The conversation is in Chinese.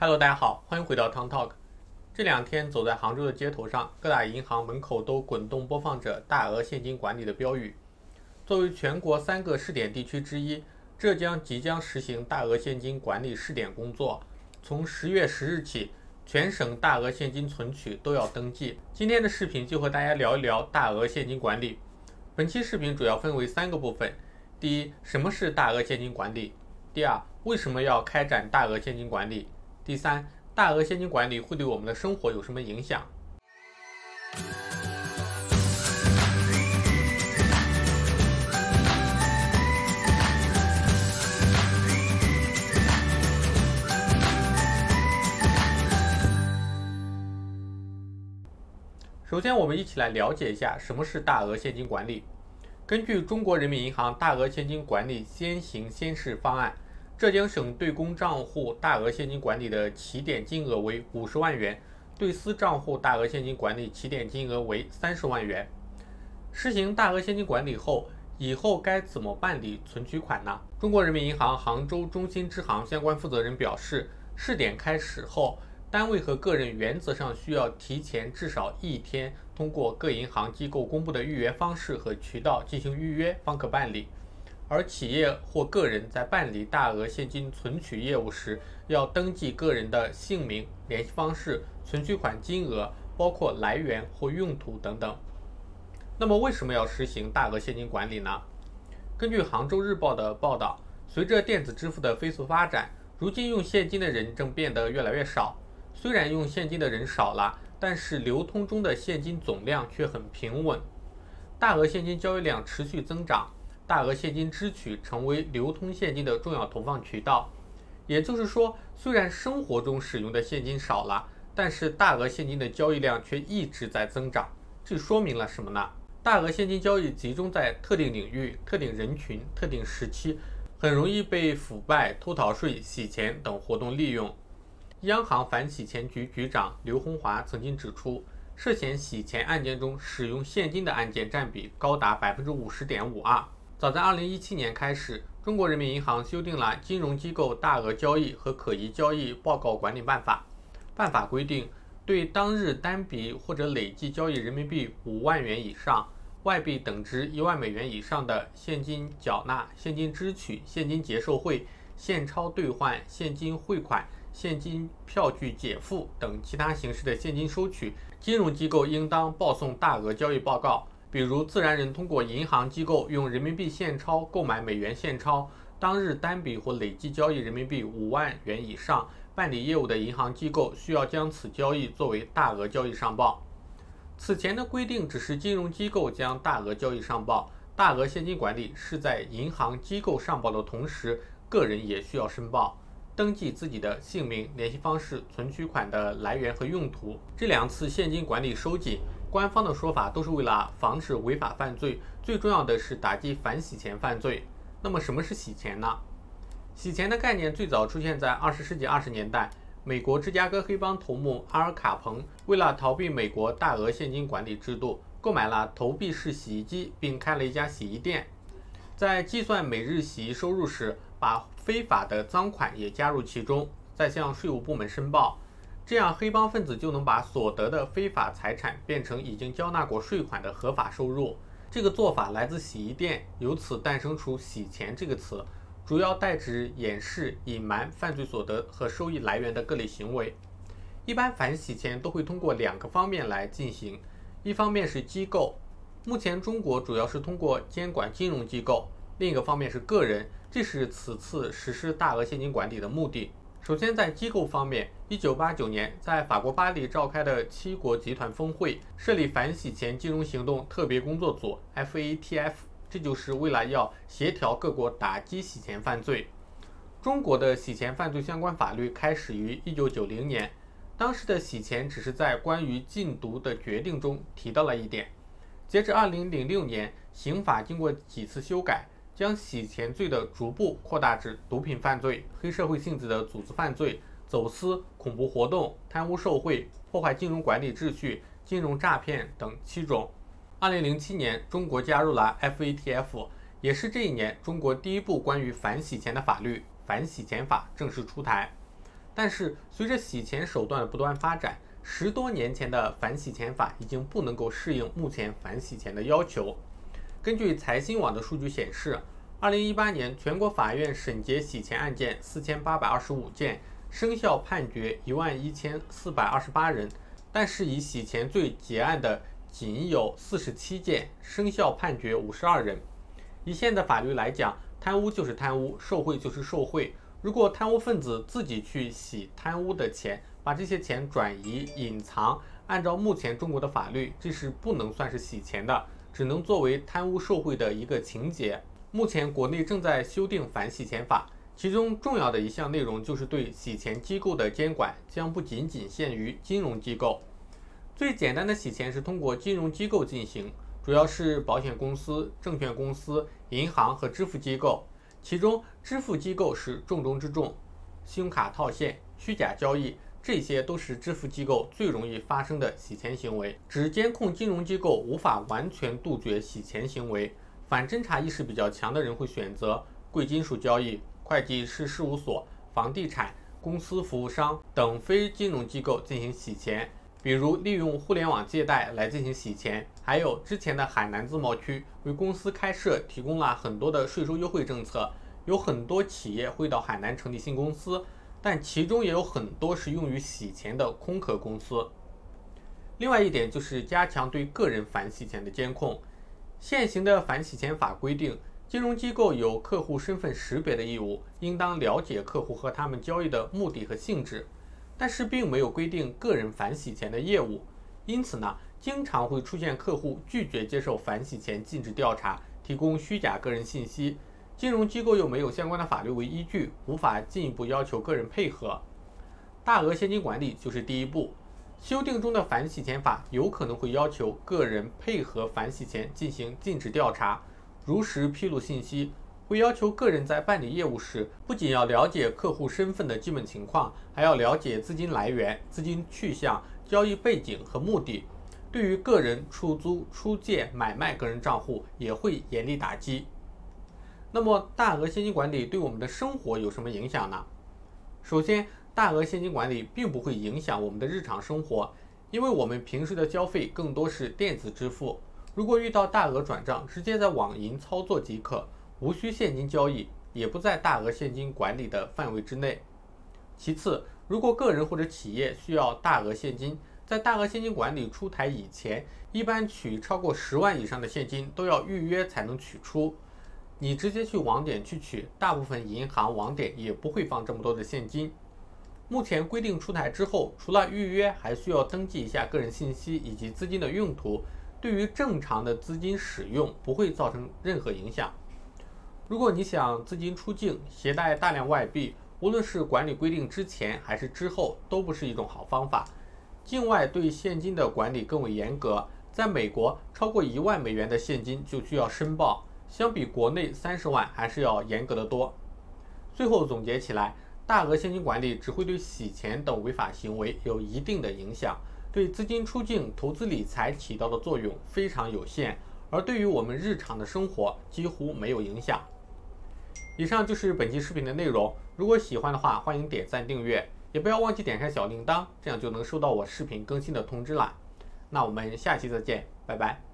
Hello，大家好，欢迎回到 Town Talk。这两天走在杭州的街头上，各大银行门口都滚动播放着大额现金管理的标语。作为全国三个试点地区之一，浙江即将实行大额现金管理试点工作。从十月十日起，全省大额现金存取都要登记。今天的视频就和大家聊一聊大额现金管理。本期视频主要分为三个部分：第一，什么是大额现金管理？第二，为什么要开展大额现金管理？第三，大额现金管理会对我们的生活有什么影响？首先，我们一起来了解一下什么是大额现金管理。根据中国人民银行大额现金管理先行先试方案，浙江省对公账户大额现金管理的起点金额为五十万元，对私账户大额现金管理起点金额为三十万元。实行大额现金管理后，以后该怎么办理存取款呢？中国人民银行杭州中心支行相关负责人表示，试点开始后。单位和个人原则上需要提前至少一天，通过各银行机构公布的预约方式和渠道进行预约，方可办理。而企业或个人在办理大额现金存取业务时，要登记个人的姓名、联系方式、存取款金额，包括来源或用途等等。那么，为什么要实行大额现金管理呢？根据《杭州日报》的报道，随着电子支付的飞速发展，如今用现金的人正变得越来越少。虽然用现金的人少了，但是流通中的现金总量却很平稳，大额现金交易量持续增长，大额现金支取成为流通现金的重要投放渠道。也就是说，虽然生活中使用的现金少了，但是大额现金的交易量却一直在增长。这说明了什么呢？大额现金交易集中在特定领域、特定人群、特定时期，很容易被腐败、偷逃税、洗钱等活动利用。央行反洗钱局局长刘洪华曾经指出，涉嫌洗钱案件中使用现金的案件占比高达百分之五十点五二。早在二零一七年开始，中国人民银行修订了《金融机构大额交易和可疑交易报告管理办法》。办法规定，对当日单笔或者累计交易人民币五万元以上、外币等值一万美元以上的现金缴纳、现金支取、现金结售汇、现钞兑换、现金汇款。现金票据解付等其他形式的现金收取，金融机构应当报送大额交易报告。比如，自然人通过银行机构用人民币现钞购买美元现钞，当日单笔或累计交易人民币五万元以上，办理业务的银行机构需要将此交易作为大额交易上报。此前的规定只是金融机构将大额交易上报，大额现金管理是在银行机构上报的同时，个人也需要申报。登记自己的姓名、联系方式、存取款的来源和用途。这两次现金管理收紧，官方的说法都是为了防止违法犯罪，最重要的是打击反洗钱犯罪。那么什么是洗钱呢？洗钱的概念最早出现在二十世纪二十年代，美国芝加哥黑帮头目阿尔卡彭为了逃避美国大额现金管理制度，购买了投币式洗衣机，并开了一家洗衣店。在计算每日洗衣收入时，把非法的赃款也加入其中，再向税务部门申报，这样黑帮分子就能把所得的非法财产变成已经交纳过税款的合法收入。这个做法来自洗衣店，由此诞生出“洗钱”这个词，主要代指掩饰、隐瞒犯罪所得和收益来源的各类行为。一般反洗钱都会通过两个方面来进行，一方面是机构，目前中国主要是通过监管金融机构。另一个方面是个人，这是此次实施大额现金管理的目的。首先，在机构方面，一九八九年在法国巴黎召开的七国集团峰会设立反洗钱金融行动特别工作组 （FATF），这就是为了要协调各国打击洗钱犯罪。中国的洗钱犯罪相关法律开始于一九九零年，当时的洗钱只是在关于禁毒的决定中提到了一点。截至二零零六年，刑法经过几次修改。将洗钱罪的逐步扩大至毒品犯罪、黑社会性质的组织犯罪、走私、恐怖活动、贪污受贿、破坏金融管理秩序、金融诈骗等七种。二零零七年，中国加入了 FATF，也是这一年中国第一部关于反洗钱的法律《反洗钱法》正式出台。但是随着洗钱手段的不断发展，十多年前的反洗钱法已经不能够适应目前反洗钱的要求。根据财新网的数据显示，二零一八年全国法院审结洗钱案件四千八百二十五件，生效判决一万一千四百二十八人，但是以洗钱罪结案的仅有四十七件，生效判决五十二人。以现在法律来讲，贪污就是贪污，受贿就是受贿。如果贪污分子自己去洗贪污的钱，把这些钱转移、隐藏，按照目前中国的法律，这是不能算是洗钱的。只能作为贪污受贿的一个情节。目前国内正在修订反洗钱法，其中重要的一项内容就是对洗钱机构的监管将不仅仅限于金融机构。最简单的洗钱是通过金融机构进行，主要是保险公司、证券公司、银行和支付机构。其中支付机构是重中之重，信用卡套现、虚假交易。这些都是支付机构最容易发生的洗钱行为。只监控金融机构无法完全杜绝洗钱行为，反侦查意识比较强的人会选择贵金属交易、会计师事务所、房地产公司服务商等非金融机构进行洗钱，比如利用互联网借贷来进行洗钱。还有之前的海南自贸区为公司开设提供了很多的税收优惠政策，有很多企业会到海南成立新公司。但其中也有很多是用于洗钱的空壳公司。另外一点就是加强对个人反洗钱的监控。现行的反洗钱法规定，金融机构有客户身份识别的义务，应当了解客户和他们交易的目的和性质，但是并没有规定个人反洗钱的业务。因此呢，经常会出现客户拒绝接受反洗钱禁止调查，提供虚假个人信息。金融机构又没有相关的法律为依据，无法进一步要求个人配合。大额现金管理就是第一步。修订中的反洗钱法有可能会要求个人配合反洗钱进行尽职调查，如实披露信息。会要求个人在办理业务时，不仅要了解客户身份的基本情况，还要了解资金来源、资金去向、交易背景和目的。对于个人出租、出借、买卖个人账户，也会严厉打击。那么大额现金管理对我们的生活有什么影响呢？首先，大额现金管理并不会影响我们的日常生活，因为我们平时的消费更多是电子支付。如果遇到大额转账，直接在网银操作即可，无需现金交易，也不在大额现金管理的范围之内。其次，如果个人或者企业需要大额现金，在大额现金管理出台以前，一般取超过十万以上的现金都要预约才能取出。你直接去网点去取，大部分银行网点也不会放这么多的现金。目前规定出台之后，除了预约，还需要登记一下个人信息以及资金的用途，对于正常的资金使用不会造成任何影响。如果你想资金出境，携带大量外币，无论是管理规定之前还是之后，都不是一种好方法。境外对现金的管理更为严格，在美国，超过一万美元的现金就需要申报。相比国内三十万还是要严格的多。最后总结起来，大额现金管理只会对洗钱等违法行为有一定的影响，对资金出境、投资理财起到的作用非常有限，而对于我们日常的生活几乎没有影响。以上就是本期视频的内容，如果喜欢的话，欢迎点赞订阅，也不要忘记点开小铃铛，这样就能收到我视频更新的通知啦。那我们下期再见，拜拜。